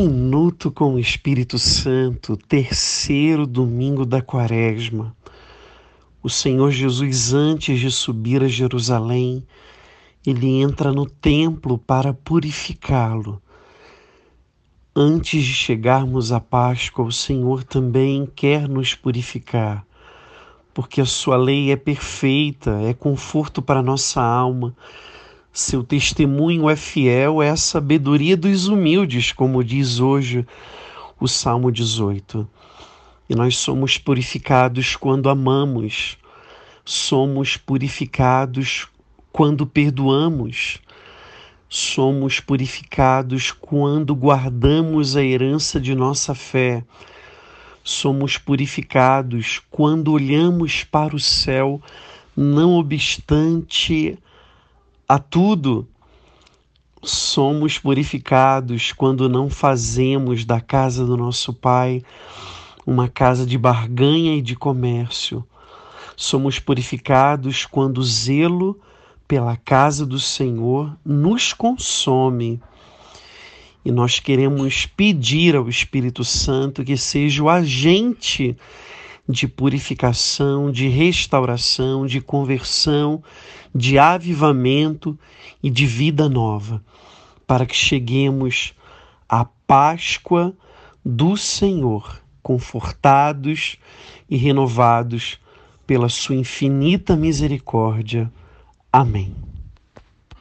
minuto com o Espírito Santo, terceiro domingo da Quaresma. O Senhor Jesus, antes de subir a Jerusalém, ele entra no templo para purificá-lo. Antes de chegarmos à Páscoa, o Senhor também quer nos purificar, porque a sua lei é perfeita, é conforto para nossa alma seu testemunho é fiel, é a sabedoria dos humildes, como diz hoje o Salmo 18. E nós somos purificados quando amamos, somos purificados quando perdoamos, somos purificados quando guardamos a herança de nossa fé, somos purificados quando olhamos para o céu, não obstante a tudo. Somos purificados quando não fazemos da casa do nosso Pai uma casa de barganha e de comércio. Somos purificados quando o zelo pela casa do Senhor nos consome. E nós queremos pedir ao Espírito Santo que seja o agente de purificação, de restauração, de conversão, de avivamento e de vida nova, para que cheguemos à Páscoa do Senhor, confortados e renovados pela Sua infinita misericórdia. Amém.